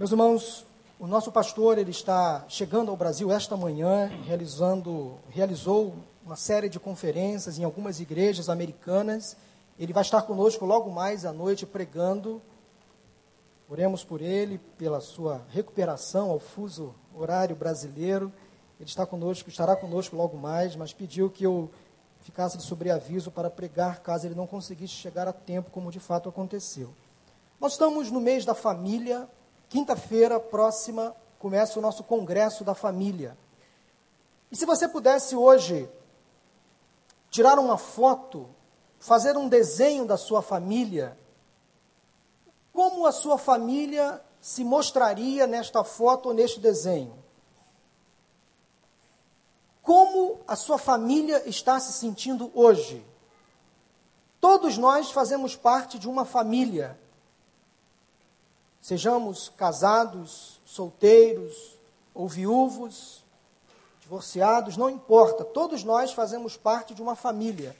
Meus irmãos, o nosso pastor ele está chegando ao Brasil esta manhã, realizando, realizou uma série de conferências em algumas igrejas americanas. Ele vai estar conosco logo mais à noite pregando. Oremos por ele, pela sua recuperação ao fuso horário brasileiro. Ele está conosco, estará conosco logo mais, mas pediu que eu ficasse de sobreaviso para pregar caso ele não conseguisse chegar a tempo, como de fato aconteceu. Nós estamos no mês da família. Quinta-feira próxima começa o nosso congresso da família. E se você pudesse hoje tirar uma foto, fazer um desenho da sua família, como a sua família se mostraria nesta foto ou neste desenho? Como a sua família está se sentindo hoje? Todos nós fazemos parte de uma família. Sejamos casados, solteiros ou viúvos, divorciados, não importa, todos nós fazemos parte de uma família.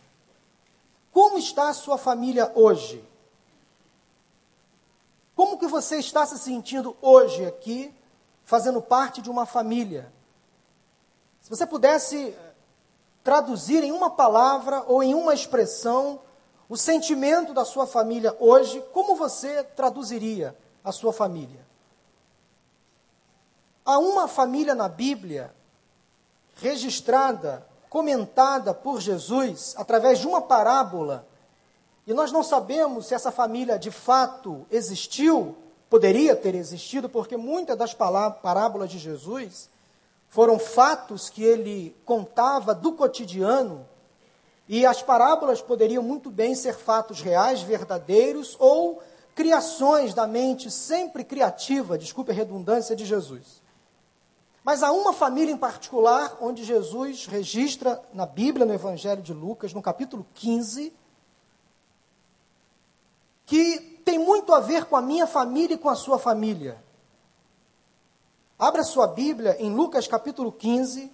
Como está a sua família hoje? Como que você está se sentindo hoje aqui, fazendo parte de uma família? Se você pudesse traduzir em uma palavra ou em uma expressão o sentimento da sua família hoje, como você traduziria a sua família? Há uma família na Bíblia registrada, comentada por Jesus através de uma parábola e nós não sabemos se essa família de fato existiu, poderia ter existido, porque muitas das parábolas de Jesus foram fatos que ele contava do cotidiano, e as parábolas poderiam muito bem ser fatos reais, verdadeiros, ou criações da mente sempre criativa, desculpe a redundância, de Jesus. Mas há uma família em particular onde Jesus registra na Bíblia, no Evangelho de Lucas, no capítulo 15, que tem muito a ver com a minha família e com a sua família. Abra sua Bíblia em Lucas capítulo 15.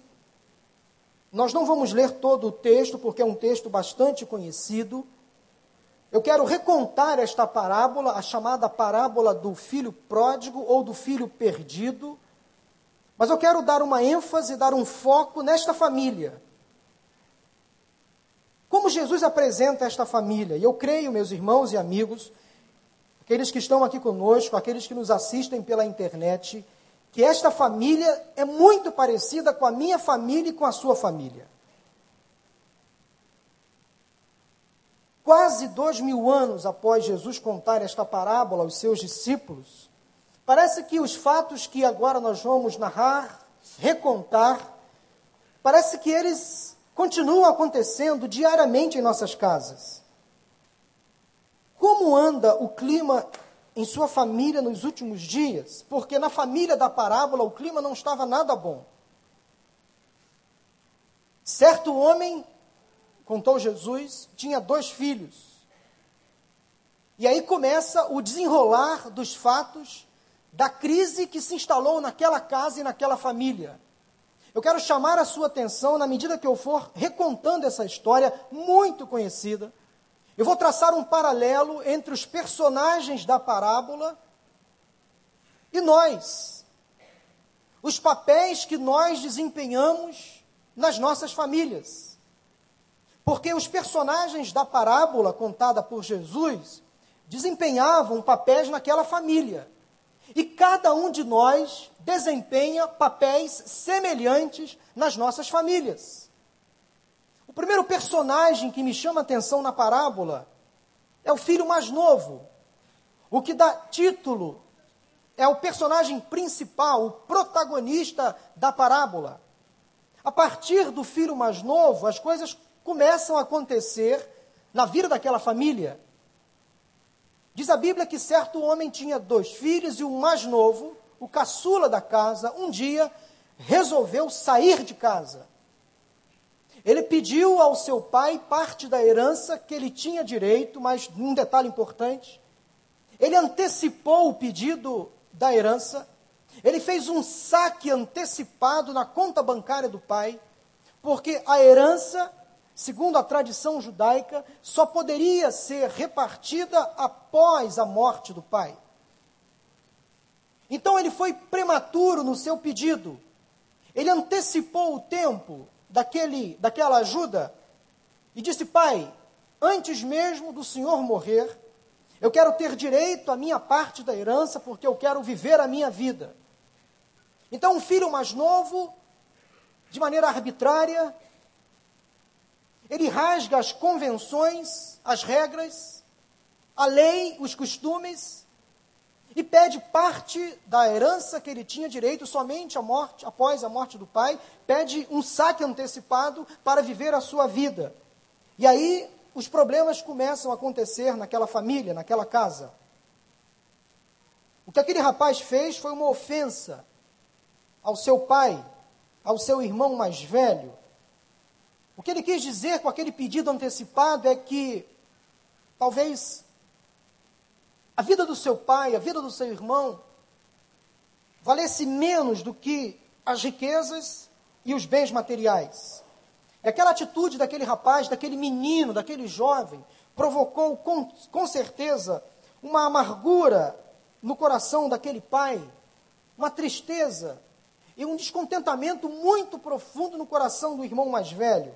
Nós não vamos ler todo o texto, porque é um texto bastante conhecido. Eu quero recontar esta parábola, a chamada parábola do filho pródigo ou do filho perdido. Mas eu quero dar uma ênfase, dar um foco nesta família. Como Jesus apresenta esta família? E eu creio, meus irmãos e amigos, aqueles que estão aqui conosco, aqueles que nos assistem pela internet, que esta família é muito parecida com a minha família e com a sua família. Quase dois mil anos após Jesus contar esta parábola aos seus discípulos, parece que os fatos que agora nós vamos narrar, recontar, parece que eles continuam acontecendo diariamente em nossas casas. Como anda o clima em sua família nos últimos dias? Porque na família da parábola o clima não estava nada bom. Certo homem, contou Jesus, tinha dois filhos. E aí começa o desenrolar dos fatos da crise que se instalou naquela casa e naquela família. Eu quero chamar a sua atenção na medida que eu for recontando essa história muito conhecida. Eu vou traçar um paralelo entre os personagens da parábola e nós. Os papéis que nós desempenhamos nas nossas famílias. Porque os personagens da parábola contada por Jesus desempenhavam papéis naquela família. E cada um de nós desempenha papéis semelhantes nas nossas famílias. O primeiro personagem que me chama a atenção na parábola é o filho mais novo. O que dá título é o personagem principal, o protagonista da parábola. A partir do filho mais novo, as coisas começam a acontecer na vida daquela família. Diz a Bíblia que certo homem tinha dois filhos e o mais novo, o caçula da casa, um dia resolveu sair de casa. Ele pediu ao seu pai parte da herança que ele tinha direito, mas um detalhe importante: ele antecipou o pedido da herança, ele fez um saque antecipado na conta bancária do pai, porque a herança segundo a tradição judaica, só poderia ser repartida após a morte do pai. Então ele foi prematuro no seu pedido. Ele antecipou o tempo daquele, daquela ajuda e disse: Pai, antes mesmo do senhor morrer, eu quero ter direito à minha parte da herança, porque eu quero viver a minha vida. Então, um filho mais novo, de maneira arbitrária, ele rasga as convenções, as regras, a lei, os costumes, e pede parte da herança que ele tinha direito somente a morte, após a morte do pai, pede um saque antecipado para viver a sua vida. E aí os problemas começam a acontecer naquela família, naquela casa. O que aquele rapaz fez foi uma ofensa ao seu pai, ao seu irmão mais velho. O que ele quis dizer com aquele pedido antecipado é que talvez a vida do seu pai, a vida do seu irmão, valesse menos do que as riquezas e os bens materiais. E aquela atitude daquele rapaz, daquele menino, daquele jovem, provocou com, com certeza uma amargura no coração daquele pai, uma tristeza e um descontentamento muito profundo no coração do irmão mais velho.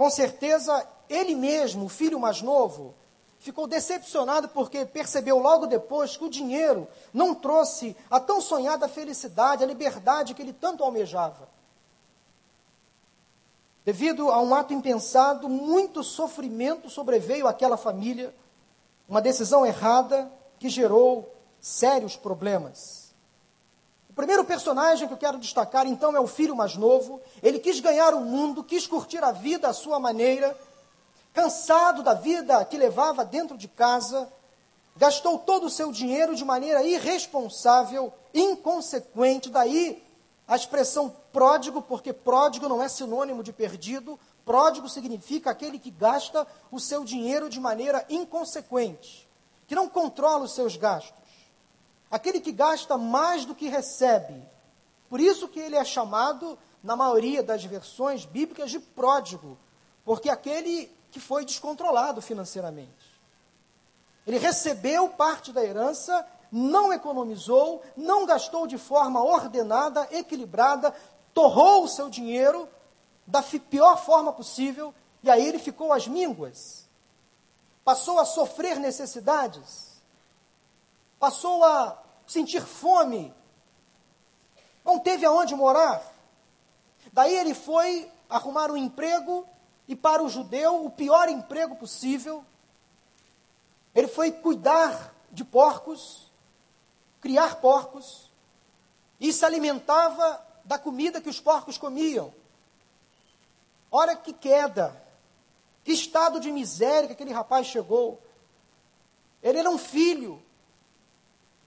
Com certeza, ele mesmo, o filho mais novo, ficou decepcionado porque percebeu logo depois que o dinheiro não trouxe a tão sonhada felicidade, a liberdade que ele tanto almejava. Devido a um ato impensado, muito sofrimento sobreveio àquela família, uma decisão errada que gerou sérios problemas. Primeiro personagem que eu quero destacar, então, é o filho mais novo. Ele quis ganhar o mundo, quis curtir a vida à sua maneira, cansado da vida que levava dentro de casa, gastou todo o seu dinheiro de maneira irresponsável, inconsequente, daí a expressão pródigo, porque pródigo não é sinônimo de perdido, pródigo significa aquele que gasta o seu dinheiro de maneira inconsequente, que não controla os seus gastos, aquele que gasta mais do que recebe. Por isso que ele é chamado, na maioria das versões bíblicas, de pródigo, porque aquele que foi descontrolado financeiramente. Ele recebeu parte da herança, não economizou, não gastou de forma ordenada, equilibrada, torrou o seu dinheiro da pior forma possível, e aí ele ficou às mínguas. Passou a sofrer necessidades, passou a sentir fome, não teve aonde morar. Daí ele foi arrumar um emprego e para o judeu o pior emprego possível. Ele foi cuidar de porcos, criar porcos, e se alimentava da comida que os porcos comiam. Olha que queda, que estado de miséria que aquele rapaz chegou. Ele era um filho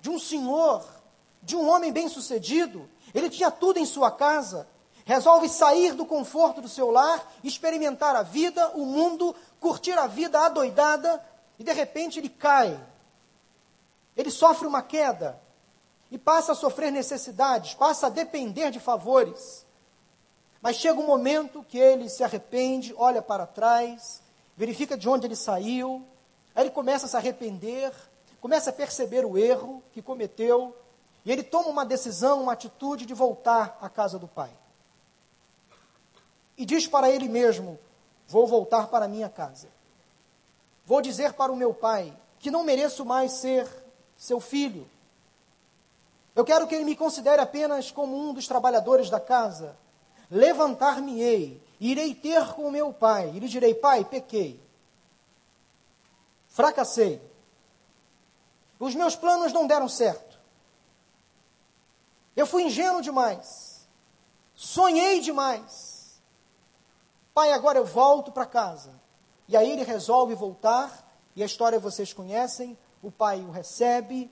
de um senhor, de um homem bem-sucedido. Ele tinha tudo em sua casa resolve sair do conforto do seu lar, experimentar a vida, o mundo, curtir a vida adoidada, e de repente ele cai. Ele sofre uma queda e passa a sofrer necessidades, passa a depender de favores. Mas chega um momento que ele se arrepende, olha para trás, verifica de onde ele saiu, aí ele começa a se arrepender, começa a perceber o erro que cometeu, e ele toma uma decisão, uma atitude de voltar à casa do pai e diz para ele mesmo: Vou voltar para minha casa. Vou dizer para o meu pai que não mereço mais ser seu filho. Eu quero que ele me considere apenas como um dos trabalhadores da casa. Levantar-me-ei, irei ter com o meu pai, e lhe direi: Pai, pequei, fracassei, os meus planos não deram certo. Eu fui ingênuo demais, sonhei demais Pai, agora eu volto para casa. E aí ele resolve voltar, e a história vocês conhecem. O pai o recebe,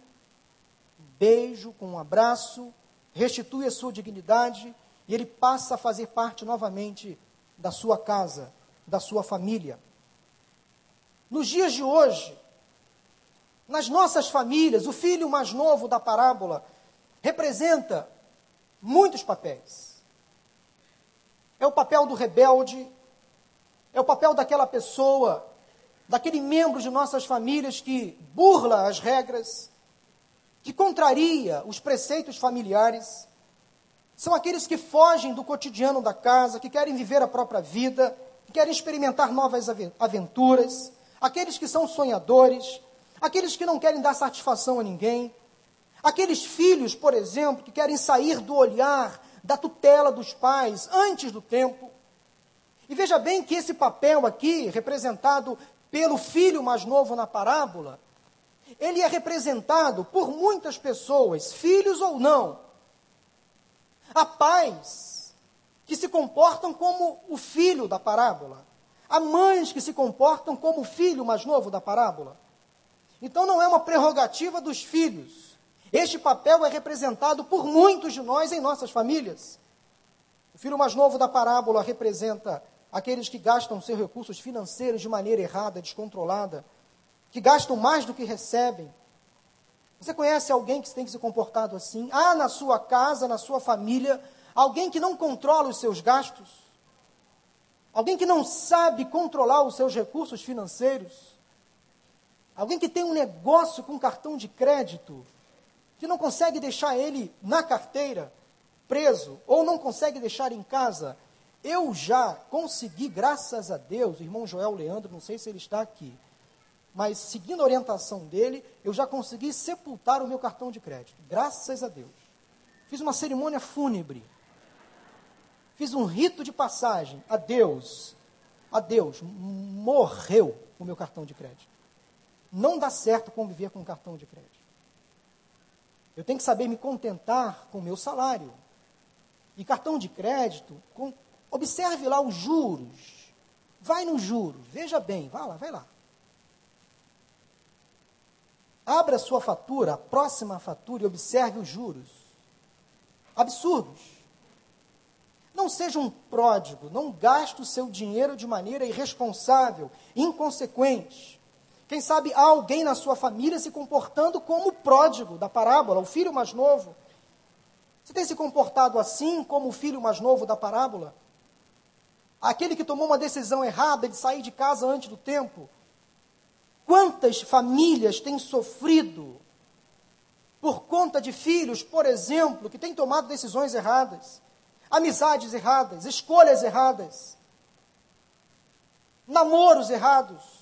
um beijo, com um abraço, restitui a sua dignidade, e ele passa a fazer parte novamente da sua casa, da sua família. Nos dias de hoje, nas nossas famílias, o filho mais novo da parábola representa muitos papéis. É o papel do rebelde, é o papel daquela pessoa, daquele membro de nossas famílias que burla as regras, que contraria os preceitos familiares, são aqueles que fogem do cotidiano da casa, que querem viver a própria vida, que querem experimentar novas aventuras, aqueles que são sonhadores, aqueles que não querem dar satisfação a ninguém, aqueles filhos, por exemplo, que querem sair do olhar, da tutela dos pais antes do tempo. E veja bem que esse papel aqui, representado pelo filho mais novo na parábola, ele é representado por muitas pessoas, filhos ou não. Há pais que se comportam como o filho da parábola. Há mães que se comportam como o filho mais novo da parábola. Então não é uma prerrogativa dos filhos. Este papel é representado por muitos de nós em nossas famílias. O filho mais novo da parábola representa aqueles que gastam seus recursos financeiros de maneira errada, descontrolada, que gastam mais do que recebem. Você conhece alguém que tem que se comportado assim? Há na sua casa, na sua família, alguém que não controla os seus gastos? Alguém que não sabe controlar os seus recursos financeiros? Alguém que tem um negócio com cartão de crédito, que não consegue deixar ele na carteira, preso, ou não consegue deixar em casa. Eu já consegui, graças a Deus, o irmão Joel Leandro, não sei se ele está aqui, mas seguindo a orientação dele, eu já consegui sepultar o meu cartão de crédito. Graças a Deus. Fiz uma cerimônia fúnebre. Fiz um rito de passagem. A Deus. A Deus. Morreu o meu cartão de crédito. Não dá certo conviver com um cartão de crédito. Eu tenho que saber me contentar com o meu salário. E cartão de crédito, com, observe lá os juros. Vai nos juros, veja bem, vai lá, vai lá. Abra sua fatura, a próxima fatura, e observe os juros. Absurdos. Não seja um pródigo, não gaste o seu dinheiro de maneira irresponsável, inconsequente. Quem sabe há alguém na sua família se comportando como o pródigo da parábola, o filho mais novo. Você tem se comportado assim como o filho mais novo da parábola? Aquele que tomou uma decisão errada de sair de casa antes do tempo, Quantas famílias têm sofrido por conta de filhos, por exemplo, que têm tomado decisões erradas, amizades erradas, escolhas erradas, namoros errados.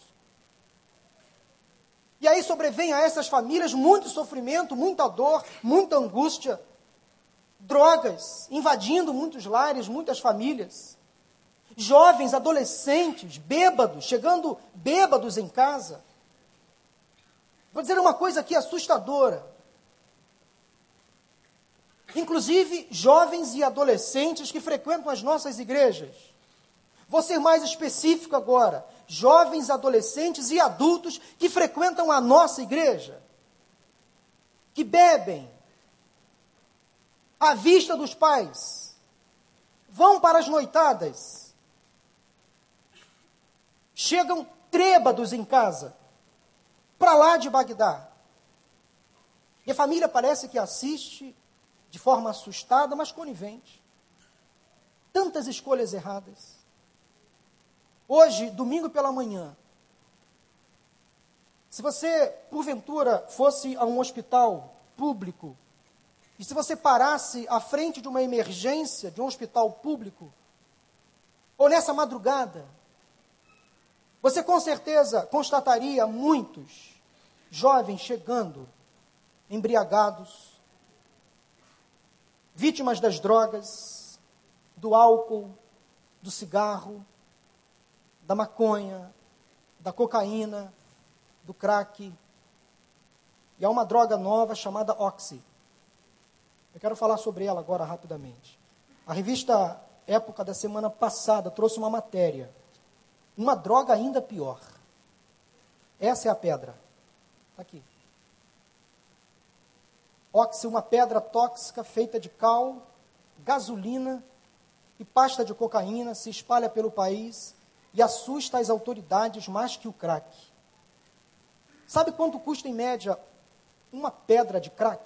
E aí sobrevém a essas famílias muito sofrimento, muita dor, muita angústia, drogas invadindo muitos lares, muitas famílias. Jovens, adolescentes, bêbados, chegando bêbados em casa. Vou dizer uma coisa aqui assustadora. Inclusive, jovens e adolescentes que frequentam as nossas igrejas. Vou ser mais específico agora. Jovens, adolescentes e adultos que frequentam a nossa igreja. Que bebem à vista dos pais. Vão para as noitadas. Chegam trêbados em casa para lá de Bagdá. E a família parece que assiste de forma assustada, mas conivente. Tantas escolhas erradas. Hoje, domingo pela manhã, se você, porventura, fosse a um hospital público, e se você parasse à frente de uma emergência de um hospital público, ou nessa madrugada, você com certeza constataria muitos jovens chegando embriagados, vítimas das drogas, do álcool, do cigarro, da maconha, da cocaína, do crack. E há uma droga nova chamada Oxy. Eu quero falar sobre ela agora rapidamente. A revista Época da semana passada trouxe uma matéria uma droga ainda pior. Essa é a pedra. Está aqui. Óxido, uma pedra tóxica feita de cal, gasolina e pasta de cocaína, se espalha pelo país e assusta as autoridades mais que o crack. Sabe quanto custa em média uma pedra de crack?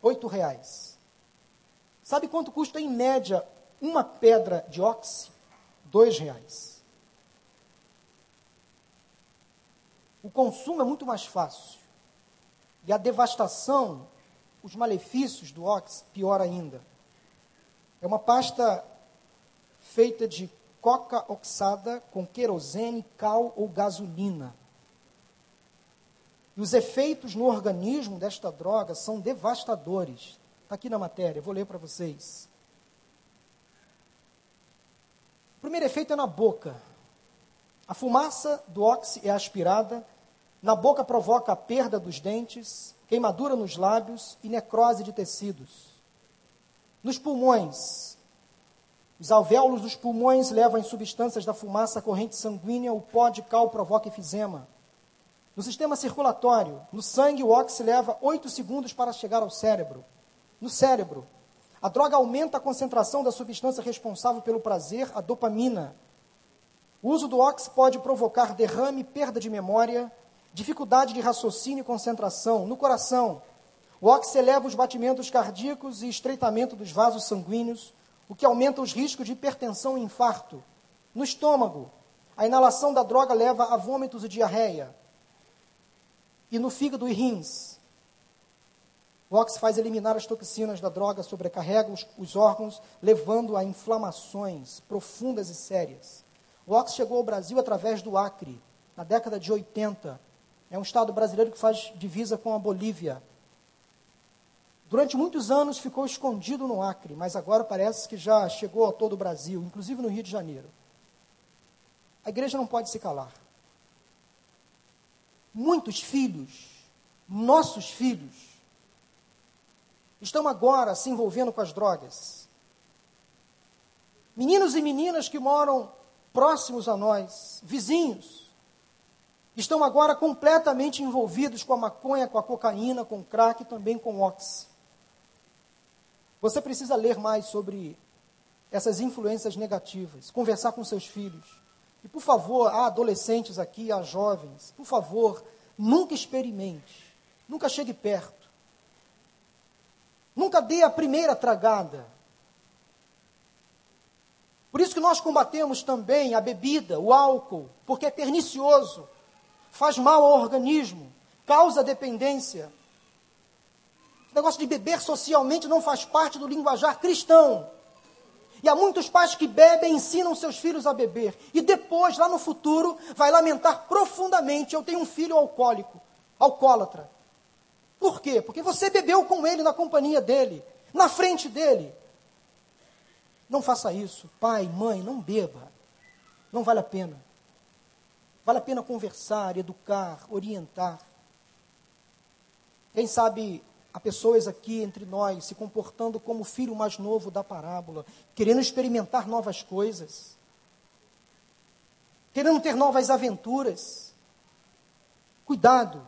Oito reais. Sabe quanto custa em média uma pedra de óxido? Dois reais. O consumo é muito mais fácil E a devastação, os malefícios do Ox, pior ainda. É uma pasta feita de coca oxada com querosene, cal ou gasolina. E os efeitos no organismo desta droga são devastadores. Está aqui na matéria, vou ler para vocês. O primeiro efeito é na boca. A fumaça do óxido é aspirada, na boca provoca a perda dos dentes, queimadura nos lábios e necrose de tecidos. Nos pulmões, os alvéolos dos pulmões levam as substâncias da fumaça à corrente sanguínea, o pó de cal provoca efizema. No sistema circulatório, no sangue, o óxido leva 8 segundos para chegar ao cérebro. No cérebro, a droga aumenta a concentração da substância responsável pelo prazer, a dopamina, o uso do Ox pode provocar derrame, perda de memória, dificuldade de raciocínio e concentração. No coração, o Ox eleva os batimentos cardíacos e estreitamento dos vasos sanguíneos, o que aumenta os riscos de hipertensão e infarto. No estômago, a inalação da droga leva a vômitos e diarreia. E no fígado e rins, o Ox faz eliminar as toxinas da droga, sobrecarrega os, os órgãos, levando a inflamações profundas e sérias. O Ox chegou ao Brasil através do Acre, na década de 80. É um estado brasileiro que faz divisa com a Bolívia. Durante muitos anos ficou escondido no Acre, mas agora parece que já chegou a todo o Brasil, inclusive no Rio de Janeiro. A igreja não pode se calar. Muitos filhos, nossos filhos, estão agora se envolvendo com as drogas. Meninos e meninas que moram próximos a nós, vizinhos, estão agora completamente envolvidos com a maconha, com a cocaína, com o crack e também com o ox. Você precisa ler mais sobre essas influências negativas, conversar com seus filhos. E, por favor, há adolescentes aqui, há jovens, por favor, nunca experimente, nunca chegue perto. Nunca dê a primeira tragada. Por isso que nós combatemos também a bebida, o álcool, porque é pernicioso, faz mal ao organismo, causa dependência. Negócio de beber socialmente não faz parte do linguajar cristão. E há muitos pais que bebem e ensinam seus filhos a beber. E depois, lá no futuro, vai lamentar profundamente: eu tenho um filho alcoólico, alcoólatra. Por quê? Porque você bebeu com ele, na companhia dele, na frente dele. Não faça isso. Pai, mãe, não beba. Não vale a pena. Vale a pena conversar, educar, orientar. Quem sabe há pessoas aqui entre nós se comportando como o filho mais novo da parábola, querendo experimentar novas coisas, querendo ter novas aventuras. Cuidado,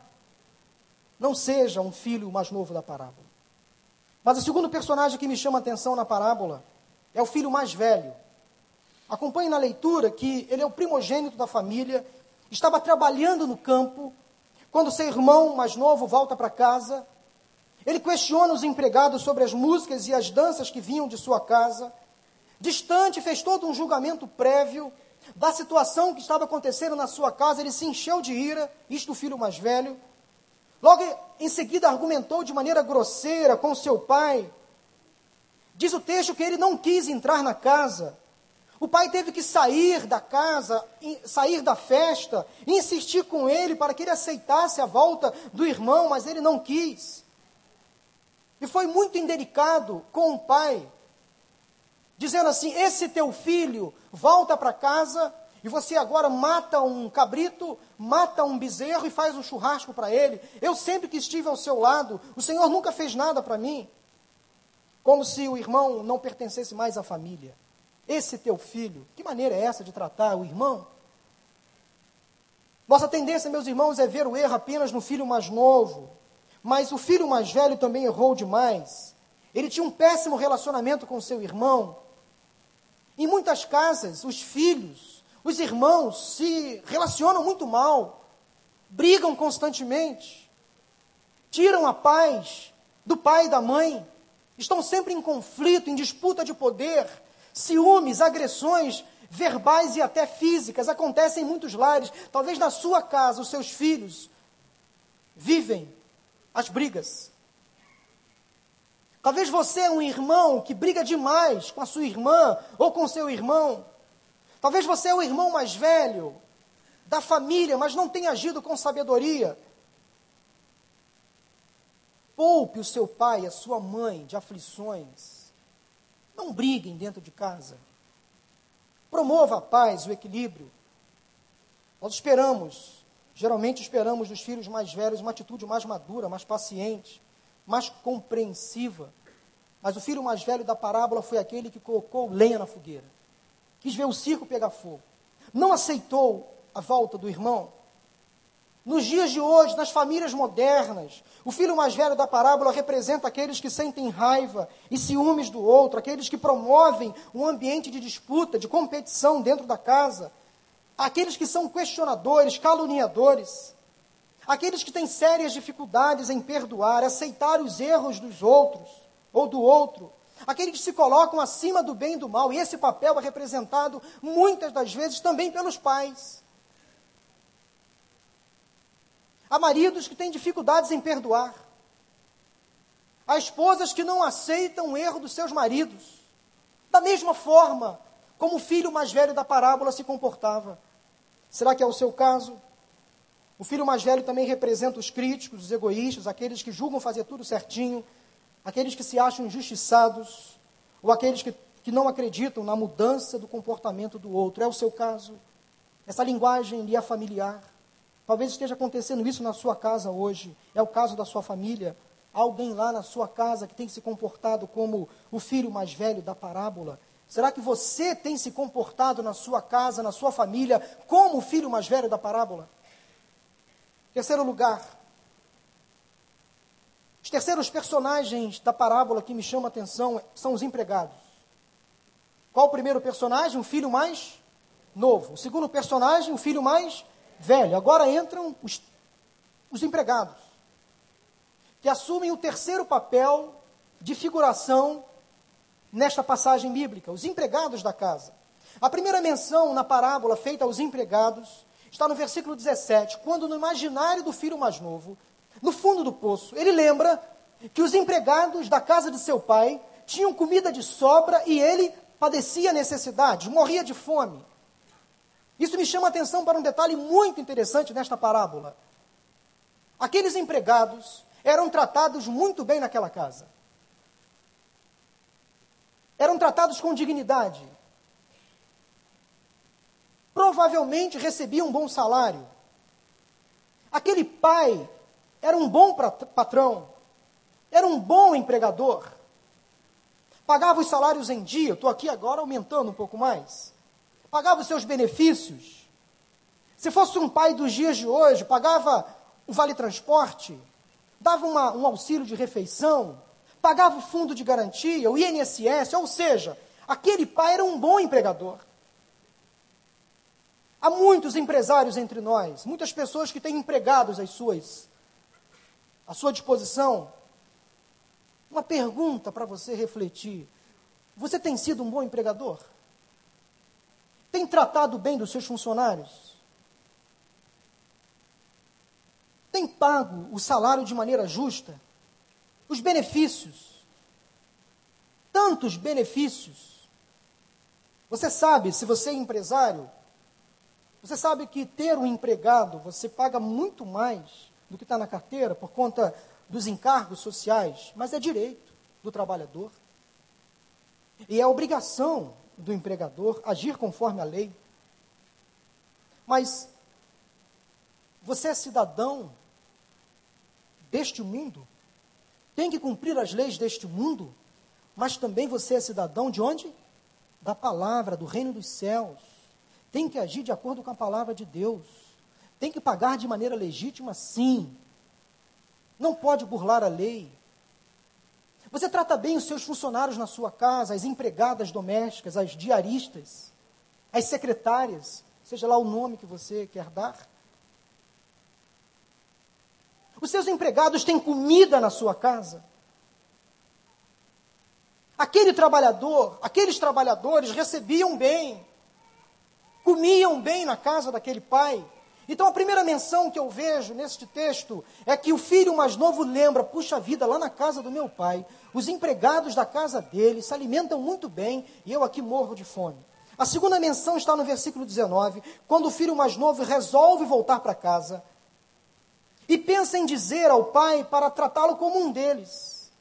não seja um filho mais novo da parábola. Mas o segundo personagem que me chama a atenção na parábola é o filho mais velho. Acompanhe na leitura que ele é o primogênito da família, estava trabalhando no campo, quando seu irmão mais novo volta para casa. Ele questiona os empregados sobre as músicas e as danças que vinham de sua casa. Distante, fez todo um julgamento prévio da situação que estava acontecendo na sua casa. Ele se encheu de ira, isto o filho mais velho. Logo em seguida, argumentou de maneira grosseira com seu pai, Diz o texto que ele não quis entrar na casa. O pai teve que sair da casa, sair da festa, insistir com ele para que ele aceitasse a volta do irmão, mas ele não quis. E foi muito indelicado com o pai, dizendo assim: Esse teu filho volta para casa e você agora mata um cabrito, mata um bezerro e faz um churrasco para ele. Eu sempre que estive ao seu lado, o Senhor nunca fez nada para mim como se o irmão não pertencesse mais à família. Esse teu filho, que maneira é essa de tratar o irmão? Nossa tendência, meus irmãos, é ver o erro apenas no filho mais novo. Mas o filho mais velho também errou demais. Ele tinha um péssimo relacionamento com seu irmão. Em muitas casas, os filhos, os irmãos se relacionam muito mal, brigam constantemente, tiram a paz do pai e da mãe estão sempre em conflito, em disputa de poder, ciúmes, agressões verbais e até físicas acontecem em muitos lares. Talvez na sua casa os seus filhos vivem as brigas. Talvez você é um irmão que briga demais com a sua irmã ou com seu irmão. Talvez você é o irmão mais velho da família, mas não tenha agido com sabedoria. Poupe o seu pai, a sua mãe de aflições. Não briguem dentro de casa. Promova a paz, o equilíbrio. Nós esperamos, geralmente esperamos dos filhos mais velhos uma atitude mais madura, mais paciente, mais compreensiva. Mas o filho mais velho da parábola foi aquele que colocou lenha na fogueira, quis ver o circo pegar fogo, não aceitou a volta do irmão. Nos dias de hoje, nas famílias modernas, o filho mais velho da parábola representa aqueles que sentem raiva e ciúmes do outro, aqueles que promovem um ambiente de disputa, de competição dentro da casa, aqueles que são questionadores, caluniadores, aqueles que têm sérias dificuldades em perdoar, aceitar os erros dos outros ou do outro, aqueles que se colocam acima do bem e do mal, e esse papel é representado muitas das vezes também pelos pais. Há maridos que têm dificuldades em perdoar. Há esposas que não aceitam o erro dos seus maridos. Da mesma forma como o filho mais velho da parábola se comportava. Será que é o seu caso? O filho mais velho também representa os críticos, os egoístas, aqueles que julgam fazer tudo certinho, aqueles que se acham injustiçados, ou aqueles que, que não acreditam na mudança do comportamento do outro. É o seu caso? Essa linguagem lhe é familiar? Talvez esteja acontecendo isso na sua casa hoje. É o caso da sua família. Há alguém lá na sua casa que tem se comportado como o filho mais velho da parábola. Será que você tem se comportado na sua casa, na sua família, como o filho mais velho da parábola? Terceiro lugar. Os terceiros personagens da parábola que me chamam a atenção são os empregados. Qual o primeiro personagem? O filho mais novo. O segundo personagem, o filho mais velho. Agora entram os, os empregados, que assumem o terceiro papel de figuração nesta passagem bíblica, os empregados da casa. A primeira menção na parábola feita aos empregados está no versículo 17, quando no imaginário do filho mais novo, no fundo do poço, ele lembra que os empregados da casa de seu pai tinham comida de sobra e ele padecia necessidade, morria de fome. Isso me chama a atenção para um detalhe muito interessante nesta parábola. Aqueles empregados eram tratados muito bem naquela casa. Eram tratados com dignidade. Provavelmente recebiam um bom salário. Aquele pai era um bom patrão, era um bom empregador. Pagava os salários em dia, estou aqui agora aumentando um pouco mais pagava os seus benefícios. Se fosse um pai dos dias de hoje, pagava o vale transporte, dava uma, um auxílio de refeição, pagava o fundo de garantia, o INSS, ou seja, aquele pai era um bom empregador. Há muitos empresários entre nós, muitas pessoas que têm empregados às suas, à sua disposição. Uma pergunta para você refletir: você tem sido um bom empregador? Tem tratado bem dos seus funcionários? Tem pago o salário de maneira justa? Os benefícios? Tantos benefícios. Você sabe, se você é empresário, você sabe que ter um empregado, você paga muito mais do que está na carteira por conta dos encargos sociais, mas é direito do trabalhador. E é obrigação do empregador, agir conforme a lei. Mas você é cidadão deste mundo, tem que cumprir as leis deste mundo, mas também você é cidadão de onde? Da palavra, do reino dos céus. Tem que agir de acordo com a palavra de Deus. Tem que pagar de maneira legítima, sim. Não pode burlar a lei. Você trata bem os seus funcionários na sua casa, as empregadas domésticas, as diaristas, as secretárias, seja lá o nome que você quer dar. Os seus empregados têm comida na sua casa. Aquele trabalhador, aqueles trabalhadores recebiam bem, comiam bem na casa daquele pai. Então a primeira menção que eu vejo neste texto é que o filho mais novo lembra, puxa vida, lá na casa do meu pai, os empregados da casa dele se alimentam muito bem e eu aqui morro de fome. A segunda menção está no versículo 19, quando o filho mais novo resolve voltar para casa e pensa em dizer ao pai para tratá-lo como um deles.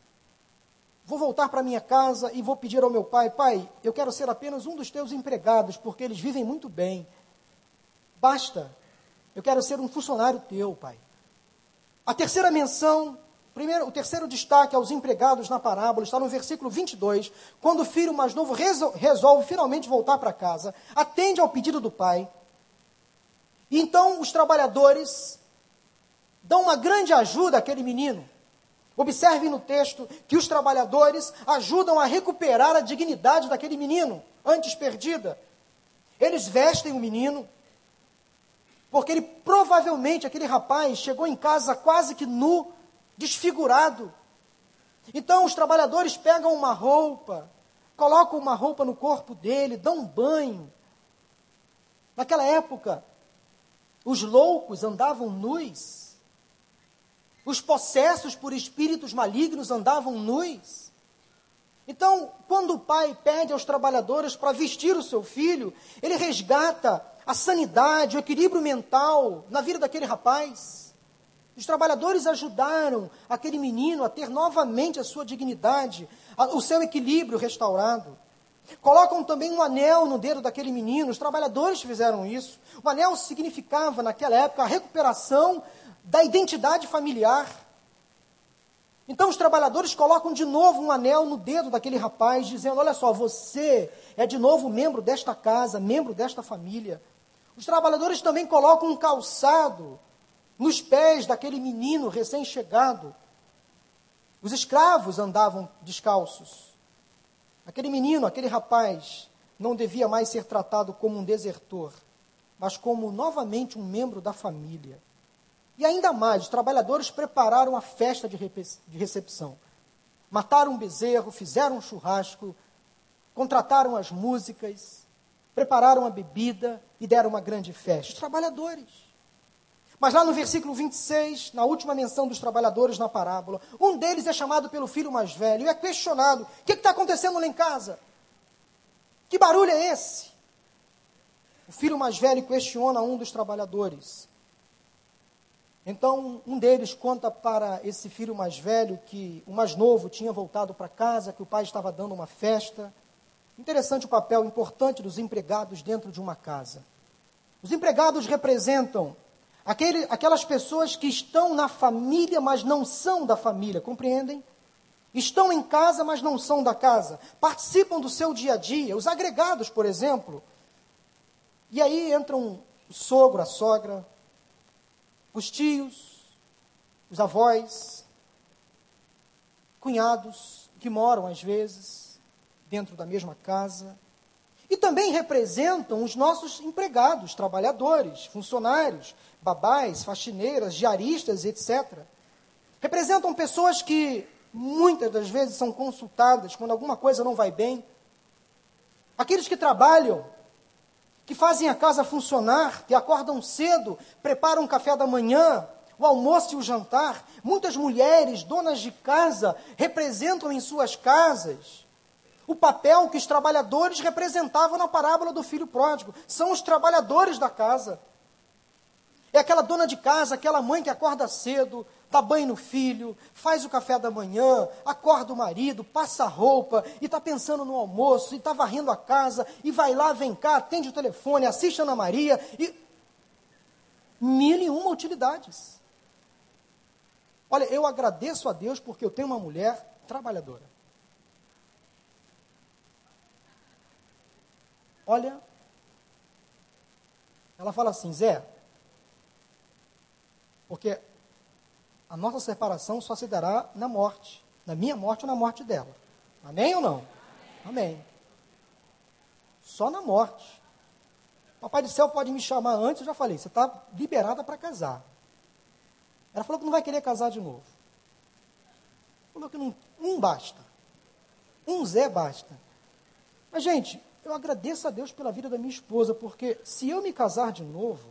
Vou voltar para minha casa e vou pedir ao meu pai: Pai, eu quero ser apenas um dos teus empregados, porque eles vivem muito bem. Basta, eu quero ser um funcionário teu, pai. A terceira menção, primeiro, o terceiro destaque aos empregados na parábola está no versículo 22, quando o filho mais novo resolve finalmente voltar para casa, atende ao pedido do pai. Então os trabalhadores dão uma grande ajuda àquele menino. Observe no texto que os trabalhadores ajudam a recuperar a dignidade daquele menino, antes perdida. Eles vestem o menino, porque ele provavelmente, aquele rapaz, chegou em casa quase que nu, desfigurado. Então os trabalhadores pegam uma roupa, colocam uma roupa no corpo dele, dão um banho. Naquela época, os loucos andavam nus. Os possessos por espíritos malignos andavam nus. Então, quando o pai pede aos trabalhadores para vestir o seu filho, ele resgata a sanidade, o equilíbrio mental na vida daquele rapaz. Os trabalhadores ajudaram aquele menino a ter novamente a sua dignidade, a, o seu equilíbrio restaurado. Colocam também um anel no dedo daquele menino, os trabalhadores fizeram isso. O anel significava, naquela época, a recuperação da identidade familiar. Então os trabalhadores colocam de novo um anel no dedo daquele rapaz, dizendo: Olha só, você é de novo membro desta casa, membro desta família. Os trabalhadores também colocam um calçado nos pés daquele menino recém-chegado. Os escravos andavam descalços. Aquele menino, aquele rapaz, não devia mais ser tratado como um desertor, mas como novamente um membro da família. E ainda mais, os trabalhadores prepararam a festa de, recepção. Mataram um bezerro, fizeram um churrasco, contrataram as músicas, prepararam a bebida e deram uma grande festa. Os trabalhadores. Mas lá no versículo 26, na última menção dos trabalhadores na parábola, um deles é chamado pelo filho mais velho e é questionado: o que está acontecendo lá em casa? Que barulho é esse? O filho mais velho questiona um dos trabalhadores. Então, um deles conta para esse filho mais velho que o mais novo tinha voltado para casa, que o pai estava dando uma festa. Interessante o papel importante dos empregados dentro de uma casa. Os empregados representam aquele, aquelas pessoas que estão na família, mas não são da família, compreendem? Estão em casa, mas não são da casa. Participam do seu dia a dia. Os agregados, por exemplo. E aí entram o sogro, a sogra, os tios, os avós, cunhados que moram às vezes dentro da mesma casa. E também representam os nossos empregados, trabalhadores, funcionários, babás, faxineiras, diaristas, etc. Representam pessoas que muitas das vezes são consultadas quando alguma coisa não vai bem. Aqueles que trabalham que fazem a casa funcionar, que acordam cedo, preparam o café da manhã, o almoço e o jantar. Muitas mulheres, donas de casa, representam em suas casas o papel que os trabalhadores representavam na parábola do filho pródigo. São os trabalhadores da casa. É aquela dona de casa, aquela mãe que acorda cedo, dá banho no filho, faz o café da manhã, acorda o marido, passa a roupa e está pensando no almoço e está varrendo a casa e vai lá, vem cá, atende o telefone, assiste a Ana Maria e mil e uma utilidades. Olha, eu agradeço a Deus porque eu tenho uma mulher trabalhadora. Olha, ela fala assim, Zé, porque a nossa separação só se dará na morte, na minha morte ou na morte dela. Amém ou não? Amém. Só na morte. Papai do céu pode me chamar antes, eu já falei, você está liberada para casar. Ela falou que não vai querer casar de novo. Falou que não, um basta. Um Zé basta. Mas, gente, eu agradeço a Deus pela vida da minha esposa, porque se eu me casar de novo,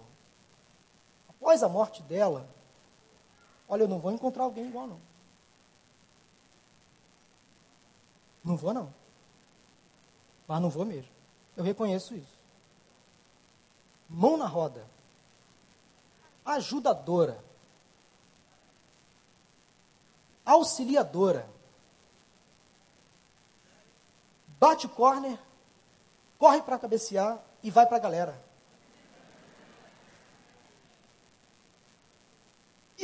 após a morte dela, olha, eu não vou encontrar alguém igual, não. Não vou, não. Mas não vou mesmo. Eu reconheço isso. Mão na roda. Ajudadora. Auxiliadora. Bate corner, corre para cabecear e vai para a galera.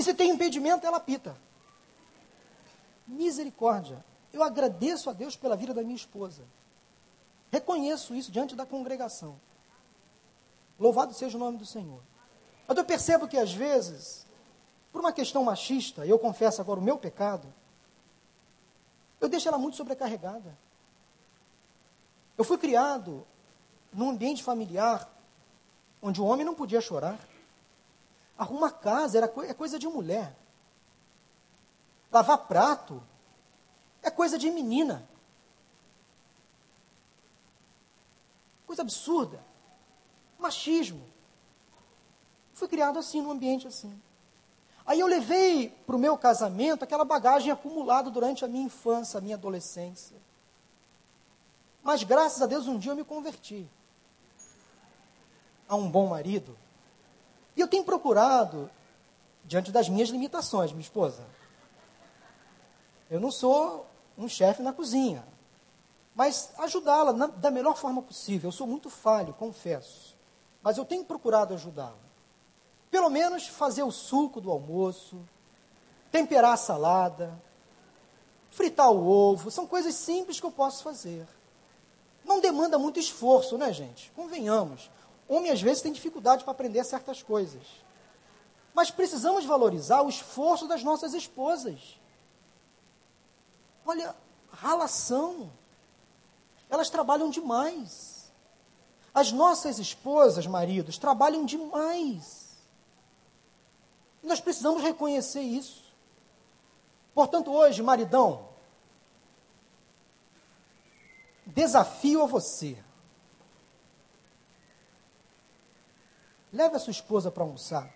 E se tem impedimento, ela apita. Misericórdia. Eu agradeço a Deus pela vida da minha esposa. Reconheço isso diante da congregação. Louvado seja o nome do Senhor. Mas eu percebo que às vezes, por uma questão machista, e eu confesso agora o meu pecado, eu deixo ela muito sobrecarregada. Eu fui criado num ambiente familiar onde o homem não podia chorar. Arrumar casa era é coisa de mulher. Lavar prato é coisa de menina. Coisa absurda. Machismo. Fui criado assim, num ambiente assim. Aí eu levei para o meu casamento aquela bagagem acumulada durante a minha infância, a minha adolescência. Mas graças a Deus um dia eu me converti a um bom marido. Eu tenho procurado, diante das minhas limitações, minha esposa. Eu não sou um chefe na cozinha, mas ajudá-la da melhor forma possível. Eu sou muito falho, confesso, mas eu tenho procurado ajudá-la. Pelo menos fazer o suco do almoço, temperar a salada, fritar o ovo, são coisas simples que eu posso fazer. Não demanda muito esforço, né, gente? Convenhamos. Homem, às vezes, tem dificuldade para aprender certas coisas. Mas precisamos valorizar o esforço das nossas esposas. Olha, ralação. Elas trabalham demais. As nossas esposas, maridos, trabalham demais. Nós precisamos reconhecer isso. Portanto, hoje, maridão, Desafio a você. Leve a sua esposa para almoçar.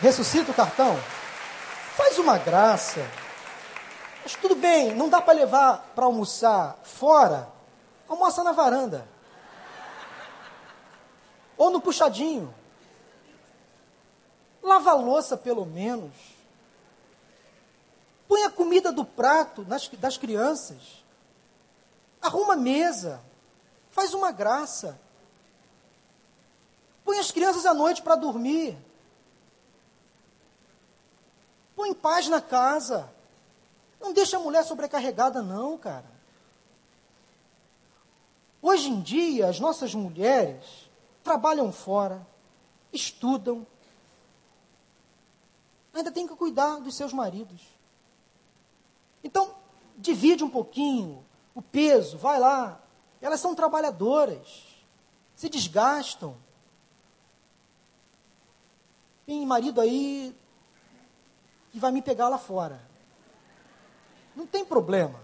Ressuscita o cartão. Faz uma graça. Mas tudo bem, não dá para levar para almoçar fora. Almoça na varanda. Ou no puxadinho. Lava a louça, pelo menos. Põe a comida do prato nas, das crianças. Arruma a mesa. Faz uma graça. Põe as crianças à noite para dormir. Põe paz na casa. Não deixa a mulher sobrecarregada, não, cara. Hoje em dia, as nossas mulheres trabalham fora, estudam, ainda tem que cuidar dos seus maridos. Então, divide um pouquinho o peso, vai lá. Elas são trabalhadoras, se desgastam. Tem marido aí que vai me pegar lá fora. Não tem problema.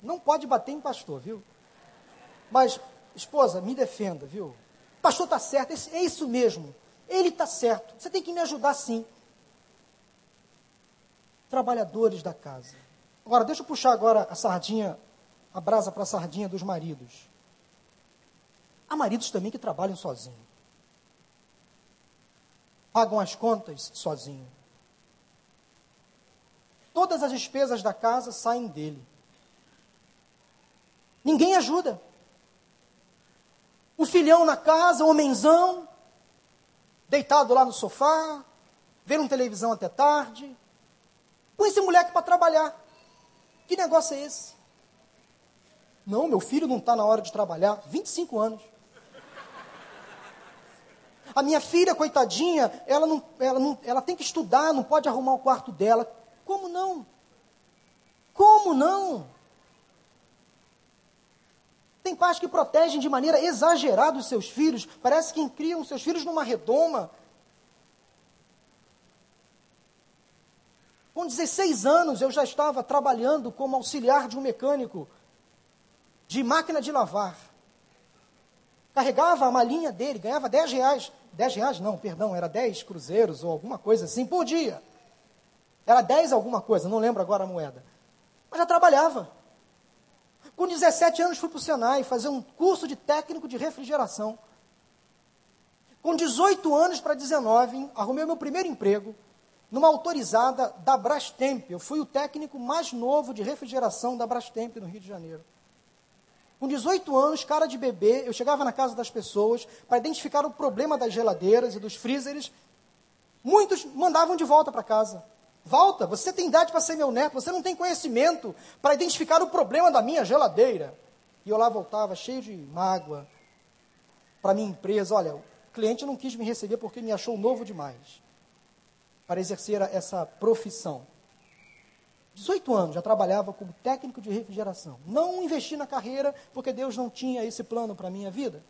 Não pode bater em pastor, viu? Mas, esposa, me defenda, viu? Pastor está certo, é isso mesmo. Ele está certo. Você tem que me ajudar sim. Trabalhadores da casa. Agora, deixa eu puxar agora a sardinha, a brasa para a sardinha dos maridos. Há maridos também que trabalham sozinhos. Pagam as contas sozinho. Todas as despesas da casa saem dele. Ninguém ajuda. O filhão na casa, o homenzão, deitado lá no sofá, vendo televisão até tarde. Põe esse moleque para trabalhar. Que negócio é esse? Não, meu filho não está na hora de trabalhar. 25 anos. A minha filha, coitadinha, ela, não, ela, não, ela tem que estudar, não pode arrumar o quarto dela. Como não? Como não? Tem pais que protegem de maneira exagerada os seus filhos, parece que criam seus filhos numa redoma, Com 16 anos eu já estava trabalhando como auxiliar de um mecânico de máquina de lavar. carregava a malinha dele, ganhava 10 reais. 10 reais não, perdão, era 10 cruzeiros ou alguma coisa assim por dia. Era 10 alguma coisa, não lembro agora a moeda. Mas já trabalhava. Com 17 anos fui para o Senai fazer um curso de técnico de refrigeração. Com 18 anos para 19, arrumei o meu primeiro emprego numa autorizada da Brastemp. Eu fui o técnico mais novo de refrigeração da Brastemp no Rio de Janeiro. Com 18 anos, cara de bebê, eu chegava na casa das pessoas para identificar o problema das geladeiras e dos freezers. Muitos mandavam de volta para casa. Volta, você tem idade para ser meu neto, você não tem conhecimento para identificar o problema da minha geladeira. E eu lá voltava cheio de mágoa para minha empresa. Olha, o cliente não quis me receber porque me achou novo demais para exercer essa profissão. 18 anos, já trabalhava como técnico de refrigeração. Não investi na carreira porque Deus não tinha esse plano para a minha vida.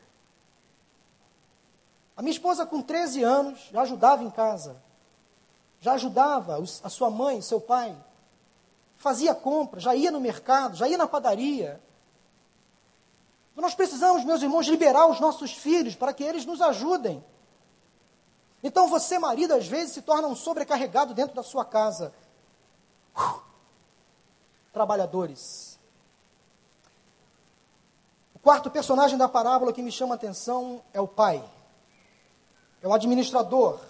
A minha esposa, com 13 anos, já ajudava em casa. Já ajudava a sua mãe, seu pai. Fazia compra, já ia no mercado, já ia na padaria. Nós precisamos, meus irmãos, liberar os nossos filhos para que eles nos ajudem. Então você, marido, às vezes se torna um sobrecarregado dentro da sua casa. Uh, trabalhadores. O quarto personagem da parábola que me chama a atenção é o pai. É o administrador,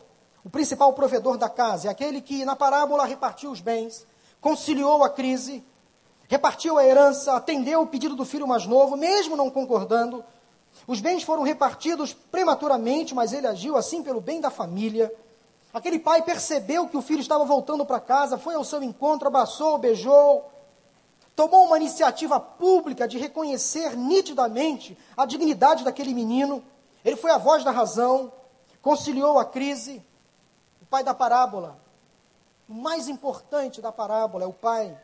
o principal provedor da casa, é aquele que na parábola repartiu os bens, conciliou a crise, repartiu a herança, atendeu o pedido do filho mais novo, mesmo não concordando. Os bens foram repartidos prematuramente, mas ele agiu assim pelo bem da família. Aquele pai percebeu que o filho estava voltando para casa, foi ao seu encontro, abraçou, beijou, tomou uma iniciativa pública de reconhecer nitidamente a dignidade daquele menino. Ele foi a voz da razão, conciliou a crise. O pai da parábola, o mais importante da parábola é o pai.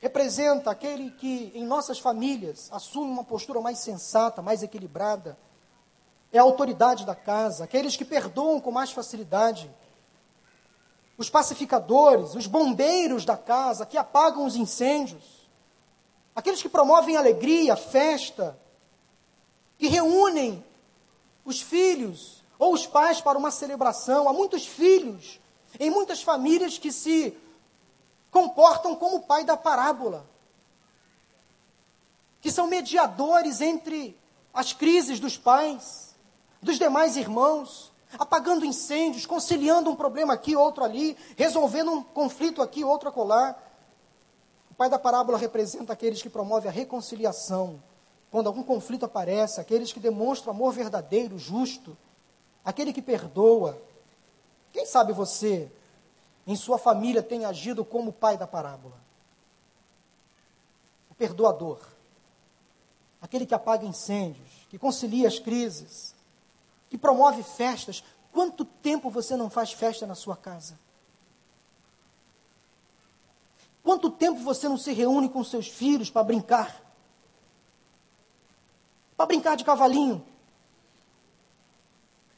Representa aquele que em nossas famílias assume uma postura mais sensata, mais equilibrada. É a autoridade da casa, aqueles que perdoam com mais facilidade os pacificadores, os bombeiros da casa que apagam os incêndios, aqueles que promovem alegria, festa, que reúnem os filhos ou os pais para uma celebração. Há muitos filhos em muitas famílias que se comportam como o pai da parábola, que são mediadores entre as crises dos pais, dos demais irmãos, apagando incêndios, conciliando um problema aqui, outro ali, resolvendo um conflito aqui, outro acolá. O pai da parábola representa aqueles que promovem a reconciliação. Quando algum conflito aparece, aqueles que demonstram amor verdadeiro, justo, aquele que perdoa. Quem sabe você, em sua família, tem agido como o pai da parábola? O perdoador. Aquele que apaga incêndios, que concilia as crises, que promove festas. Quanto tempo você não faz festa na sua casa? Quanto tempo você não se reúne com seus filhos para brincar? Para brincar de cavalinho?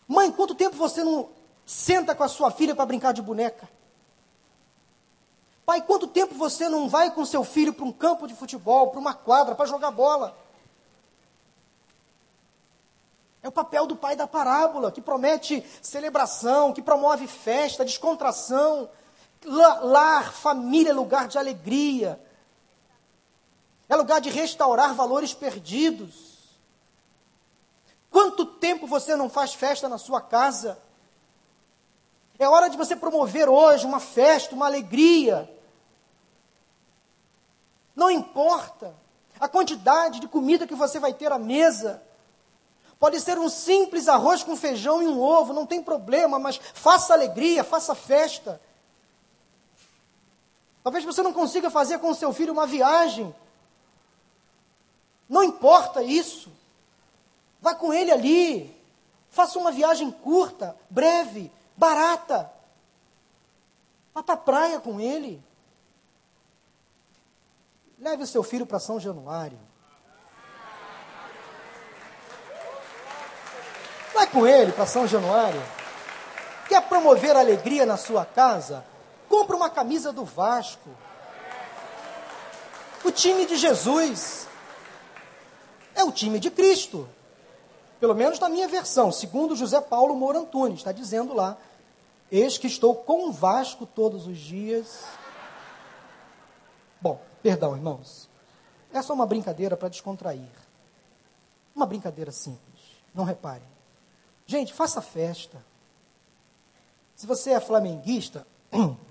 Mãe, quanto tempo você não senta com a sua filha para brincar de boneca? Pai, quanto tempo você não vai com seu filho para um campo de futebol, para uma quadra, para jogar bola? É o papel do pai da parábola, que promete celebração, que promove festa, descontração, Lar, família, é lugar de alegria. É lugar de restaurar valores perdidos. Quanto tempo você não faz festa na sua casa? É hora de você promover hoje uma festa, uma alegria. Não importa a quantidade de comida que você vai ter à mesa. Pode ser um simples arroz com feijão e um ovo, não tem problema, mas faça alegria, faça festa. Talvez você não consiga fazer com seu filho uma viagem. Não importa isso. Vá com ele ali. Faça uma viagem curta, breve, barata. Vá para a praia com ele. Leve o seu filho para São Januário. Vai com ele para São Januário. Quer promover alegria na sua casa? Compra uma camisa do Vasco. O time de Jesus é o time de Cristo. Pelo menos na minha versão, segundo José Paulo Moura Antunes, está dizendo lá: Eis que estou convosco todos os dias. Bom, perdão, irmãos. É só uma brincadeira para descontrair. Uma brincadeira simples. Não reparem. Gente, faça festa. Se você é flamenguista,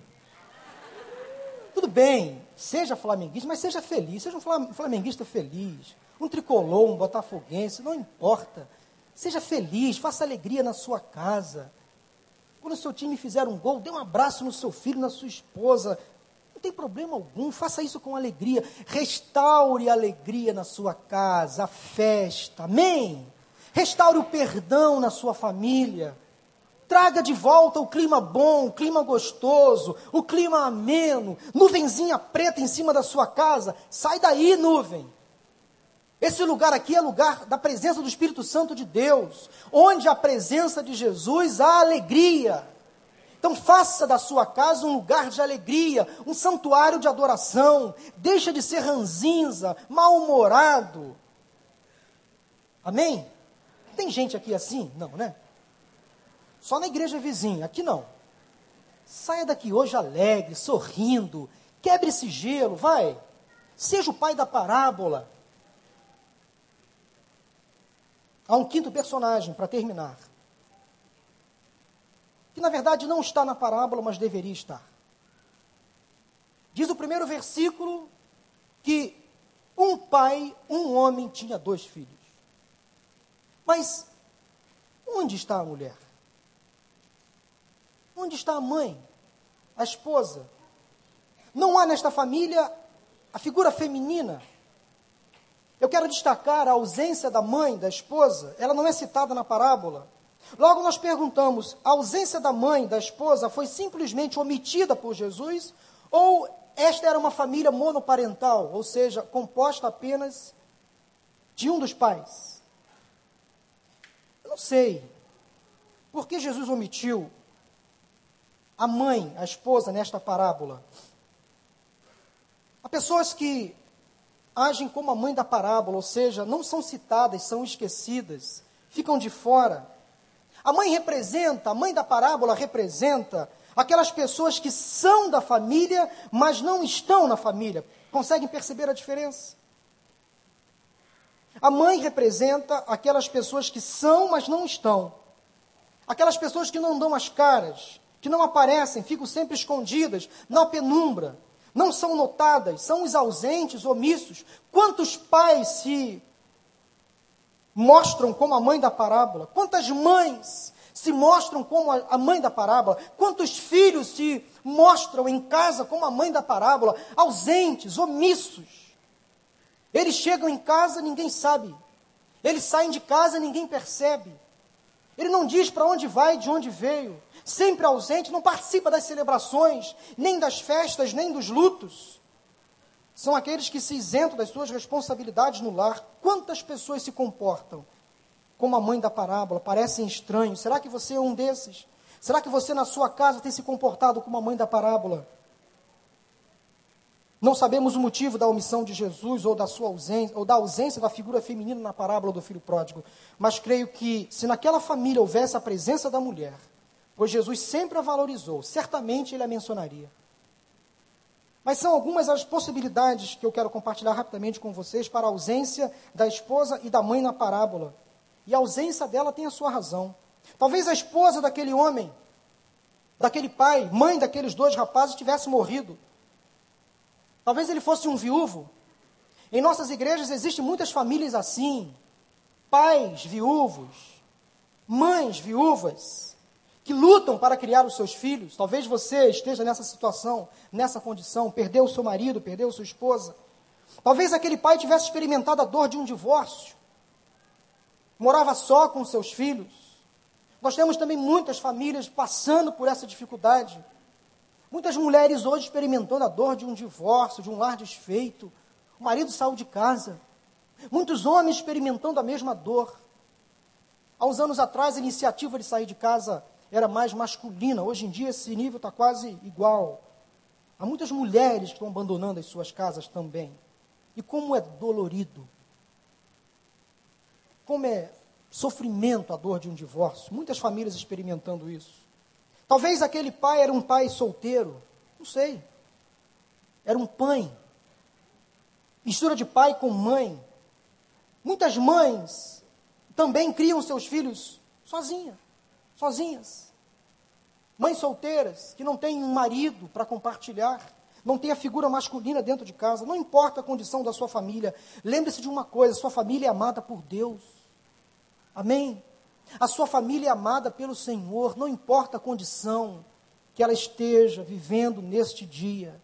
bem, seja flamenguista, mas seja feliz. Seja um flamenguista feliz. Um tricolor, um botafoguense, não importa. Seja feliz, faça alegria na sua casa. Quando o seu time fizer um gol, dê um abraço no seu filho, na sua esposa. Não tem problema algum, faça isso com alegria. Restaure a alegria na sua casa, a festa. Amém? Restaure o perdão na sua família. Traga de volta o clima bom, o clima gostoso, o clima ameno, nuvenzinha preta em cima da sua casa. Sai daí, nuvem. Esse lugar aqui é lugar da presença do Espírito Santo de Deus, onde a presença de Jesus há alegria. Então faça da sua casa um lugar de alegria, um santuário de adoração. Deixa de ser ranzinza, mal-humorado. Amém? Tem gente aqui assim? Não, né? Só na igreja vizinha, aqui não. Saia daqui hoje alegre, sorrindo, quebre esse gelo, vai. Seja o pai da parábola. Há um quinto personagem para terminar. Que na verdade não está na parábola, mas deveria estar. Diz o primeiro versículo que um pai, um homem tinha dois filhos. Mas onde está a mulher? Onde está a mãe? A esposa? Não há nesta família a figura feminina eu quero destacar a ausência da mãe, da esposa, ela não é citada na parábola. Logo nós perguntamos: a ausência da mãe, da esposa, foi simplesmente omitida por Jesus? Ou esta era uma família monoparental, ou seja, composta apenas de um dos pais? Eu não sei. Por que Jesus omitiu a mãe, a esposa, nesta parábola? Há pessoas que agem como a mãe da parábola, ou seja, não são citadas, são esquecidas, ficam de fora. A mãe representa, a mãe da parábola representa aquelas pessoas que são da família, mas não estão na família. Conseguem perceber a diferença? A mãe representa aquelas pessoas que são, mas não estão. Aquelas pessoas que não dão as caras, que não aparecem, ficam sempre escondidas na penumbra não são notadas, são os ausentes, omissos. Quantos pais se mostram como a mãe da parábola? Quantas mães se mostram como a mãe da parábola? Quantos filhos se mostram em casa como a mãe da parábola? Ausentes, omissos. Eles chegam em casa, ninguém sabe. Eles saem de casa, ninguém percebe. Ele não diz para onde vai, de onde veio sempre ausente, não participa das celebrações, nem das festas, nem dos lutos. São aqueles que se isentam das suas responsabilidades no lar. Quantas pessoas se comportam como a mãe da parábola, parecem estranhos? Será que você é um desses? Será que você na sua casa tem se comportado como a mãe da parábola? Não sabemos o motivo da omissão de Jesus ou da sua ausência, ou da ausência da figura feminina na parábola do filho pródigo, mas creio que se naquela família houvesse a presença da mulher, pois Jesus sempre a valorizou, certamente ele a mencionaria. Mas são algumas as possibilidades que eu quero compartilhar rapidamente com vocês para a ausência da esposa e da mãe na parábola. E a ausência dela tem a sua razão. Talvez a esposa daquele homem, daquele pai, mãe daqueles dois rapazes tivesse morrido. Talvez ele fosse um viúvo. Em nossas igrejas existem muitas famílias assim: pais viúvos, mães viúvas que lutam para criar os seus filhos. Talvez você esteja nessa situação, nessa condição, perdeu o seu marido, perdeu sua esposa. Talvez aquele pai tivesse experimentado a dor de um divórcio. Morava só com seus filhos. Nós temos também muitas famílias passando por essa dificuldade. Muitas mulheres hoje experimentando a dor de um divórcio, de um lar desfeito. O marido saiu de casa. Muitos homens experimentando a mesma dor. Há uns anos atrás, a iniciativa de sair de casa era mais masculina. Hoje em dia esse nível está quase igual. Há muitas mulheres que estão abandonando as suas casas também. E como é dolorido. Como é sofrimento a dor de um divórcio. Muitas famílias experimentando isso. Talvez aquele pai era um pai solteiro, não sei. Era um pai. Mistura de pai com mãe. Muitas mães também criam seus filhos sozinhas, sozinhas. Mães solteiras que não têm um marido para compartilhar, não tem a figura masculina dentro de casa, não importa a condição da sua família. Lembre-se de uma coisa: sua família é amada por Deus. Amém? A sua família é amada pelo Senhor, não importa a condição que ela esteja vivendo neste dia.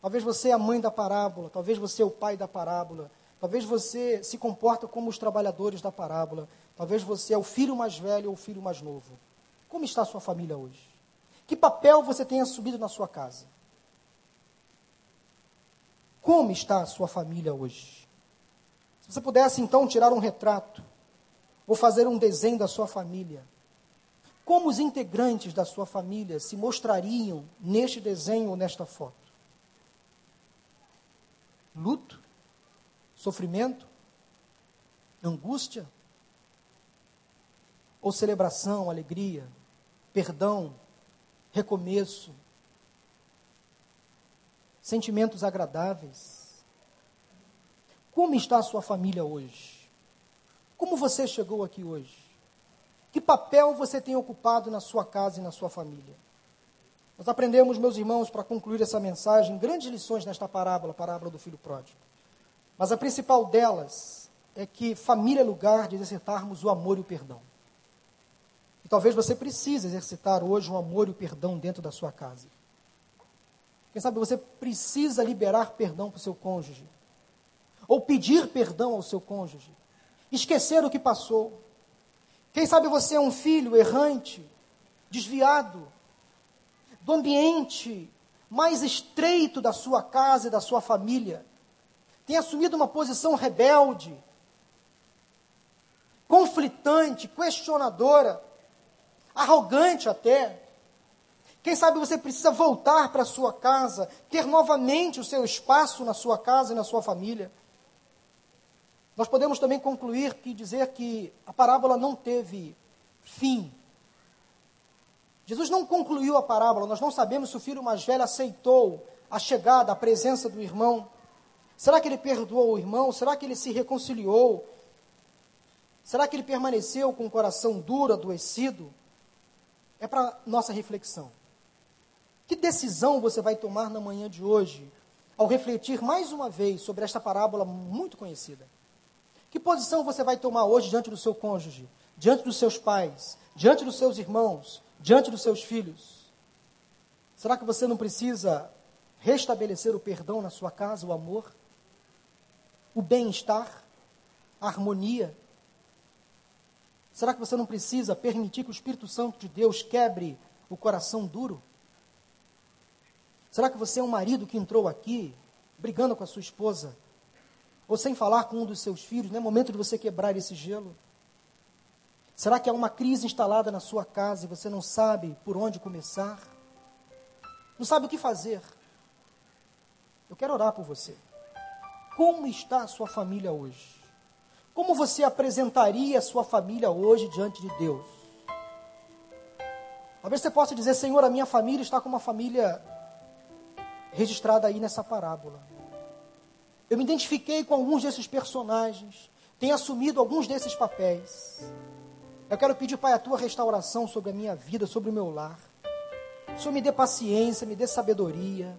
Talvez você é a mãe da parábola, talvez você é o pai da parábola, talvez você se comporta como os trabalhadores da parábola, talvez você é o filho mais velho ou o filho mais novo. Como está a sua família hoje? Que papel você tem assumido na sua casa? Como está a sua família hoje? Se você pudesse então tirar um retrato Vou fazer um desenho da sua família. Como os integrantes da sua família se mostrariam neste desenho ou nesta foto? Luto? Sofrimento? Angústia? Ou celebração, alegria, perdão, recomeço? Sentimentos agradáveis? Como está a sua família hoje? Como você chegou aqui hoje? Que papel você tem ocupado na sua casa e na sua família? Nós aprendemos, meus irmãos, para concluir essa mensagem, grandes lições nesta parábola, parábola do filho pródigo. Mas a principal delas é que família é lugar de exercitarmos o amor e o perdão. E talvez você precise exercitar hoje o amor e o perdão dentro da sua casa. Quem sabe você precisa liberar perdão para o seu cônjuge. Ou pedir perdão ao seu cônjuge esquecer o que passou. Quem sabe você é um filho errante, desviado, do ambiente mais estreito da sua casa e da sua família, tem assumido uma posição rebelde, conflitante, questionadora, arrogante até. Quem sabe você precisa voltar para sua casa, ter novamente o seu espaço na sua casa e na sua família. Nós podemos também concluir que dizer que a parábola não teve fim. Jesus não concluiu a parábola, nós não sabemos se o filho mais velho aceitou a chegada, a presença do irmão. Será que ele perdoou o irmão? Será que ele se reconciliou? Será que ele permaneceu com o coração duro, adoecido? É para nossa reflexão. Que decisão você vai tomar na manhã de hoje, ao refletir mais uma vez sobre esta parábola muito conhecida? Que posição você vai tomar hoje diante do seu cônjuge, diante dos seus pais, diante dos seus irmãos, diante dos seus filhos? Será que você não precisa restabelecer o perdão na sua casa, o amor, o bem-estar, a harmonia? Será que você não precisa permitir que o Espírito Santo de Deus quebre o coração duro? Será que você é um marido que entrou aqui brigando com a sua esposa? ou sem falar com um dos seus filhos, não é momento de você quebrar esse gelo? Será que há uma crise instalada na sua casa e você não sabe por onde começar? Não sabe o que fazer? Eu quero orar por você. Como está a sua família hoje? Como você apresentaria a sua família hoje diante de Deus? Talvez você possa dizer, Senhor, a minha família está com uma família registrada aí nessa parábola. Eu me identifiquei com alguns desses personagens, tenho assumido alguns desses papéis. Eu quero pedir, Pai, a tua restauração sobre a minha vida, sobre o meu lar. O Senhor me dê paciência, me dê sabedoria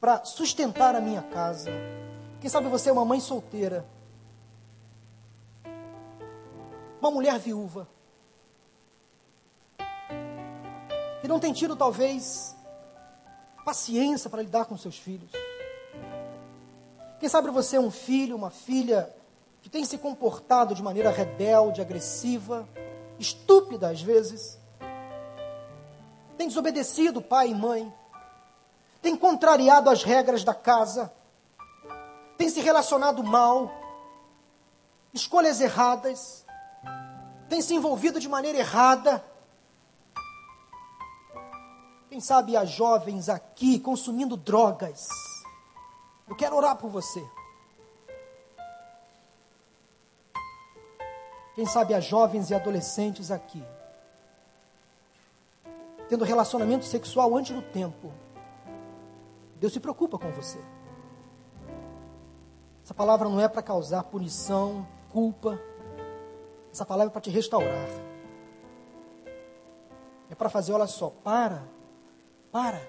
para sustentar a minha casa. Quem sabe você é uma mãe solteira, uma mulher viúva, que não tem tido, talvez, paciência para lidar com seus filhos. Quem sabe você é um filho, uma filha que tem se comportado de maneira rebelde, agressiva, estúpida às vezes. Tem desobedecido pai e mãe. Tem contrariado as regras da casa. Tem se relacionado mal. Escolhas erradas. Tem se envolvido de maneira errada. Quem sabe há jovens aqui consumindo drogas eu quero orar por você. Quem sabe as jovens e adolescentes aqui, tendo relacionamento sexual antes do tempo. Deus se preocupa com você. Essa palavra não é para causar punição, culpa. Essa palavra é para te restaurar. É para fazer, olha só, para, para.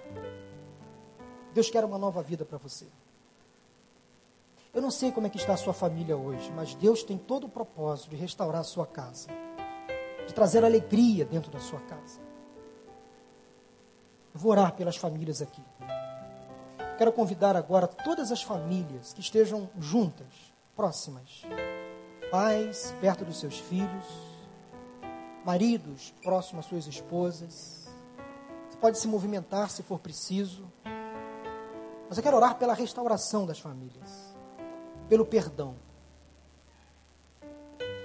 Deus quer uma nova vida para você. Eu não sei como é que está a sua família hoje, mas Deus tem todo o propósito de restaurar a sua casa, de trazer alegria dentro da sua casa. Eu vou orar pelas famílias aqui. Quero convidar agora todas as famílias que estejam juntas, próximas. Pais perto dos seus filhos, maridos próximos às suas esposas. Você pode se movimentar se for preciso. Mas eu quero orar pela restauração das famílias, pelo perdão.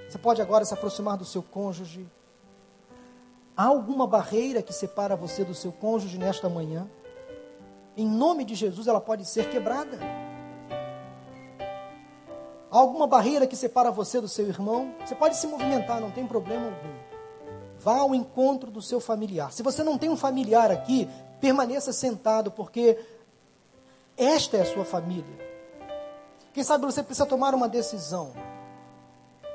Você pode agora se aproximar do seu cônjuge. Há alguma barreira que separa você do seu cônjuge nesta manhã? Em nome de Jesus, ela pode ser quebrada. Há alguma barreira que separa você do seu irmão? Você pode se movimentar, não tem problema algum. Vá ao encontro do seu familiar. Se você não tem um familiar aqui, permaneça sentado, porque esta é a sua família. Quem sabe você precisa tomar uma decisão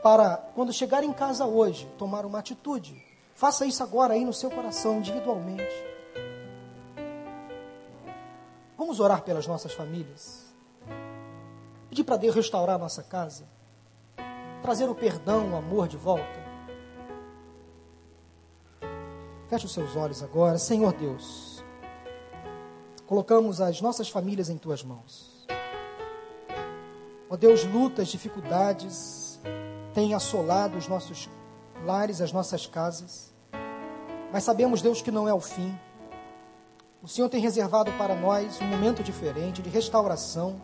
para, quando chegar em casa hoje, tomar uma atitude. Faça isso agora aí no seu coração, individualmente. Vamos orar pelas nossas famílias. Pedir para Deus restaurar a nossa casa. Trazer o perdão, o amor de volta. Feche os seus olhos agora. Senhor Deus, colocamos as nossas famílias em tuas mãos. Ó Deus, lutas, dificuldades têm assolado os nossos lares, as nossas casas. Mas sabemos, Deus, que não é o fim. O Senhor tem reservado para nós um momento diferente de restauração.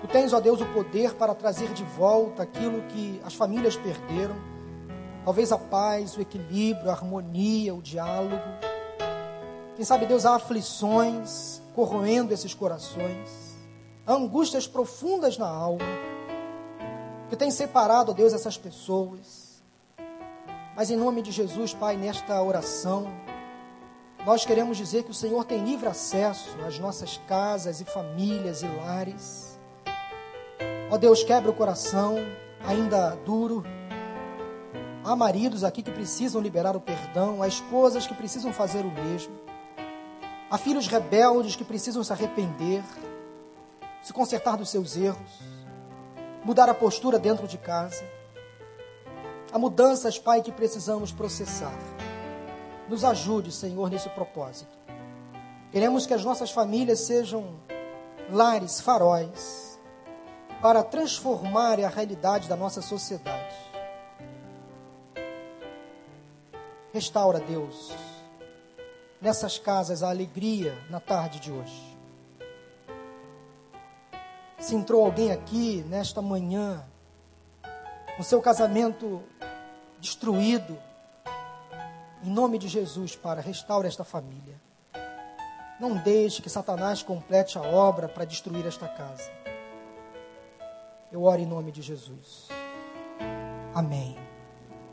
Tu tens, ó Deus, o poder para trazer de volta aquilo que as famílias perderam. Talvez a paz, o equilíbrio, a harmonia, o diálogo. Quem sabe, Deus, há aflições corroendo esses corações, há angústias profundas na alma, que tem separado, ó Deus, essas pessoas. Mas em nome de Jesus, Pai, nesta oração, nós queremos dizer que o Senhor tem livre acesso às nossas casas e famílias e lares. Ó Deus, quebra o coração, ainda duro. Há maridos aqui que precisam liberar o perdão, há esposas que precisam fazer o mesmo. Há filhos rebeldes que precisam se arrepender, se consertar dos seus erros, mudar a postura dentro de casa. Há mudanças, Pai, que precisamos processar. Nos ajude, Senhor, nesse propósito. Queremos que as nossas famílias sejam lares, faróis, para transformar a realidade da nossa sociedade. Restaura, Deus, nessas casas a alegria na tarde de hoje. Se entrou alguém aqui nesta manhã, com seu casamento destruído, em nome de Jesus, para restaurar esta família. Não deixe que Satanás complete a obra para destruir esta casa. Eu oro em nome de Jesus. Amém.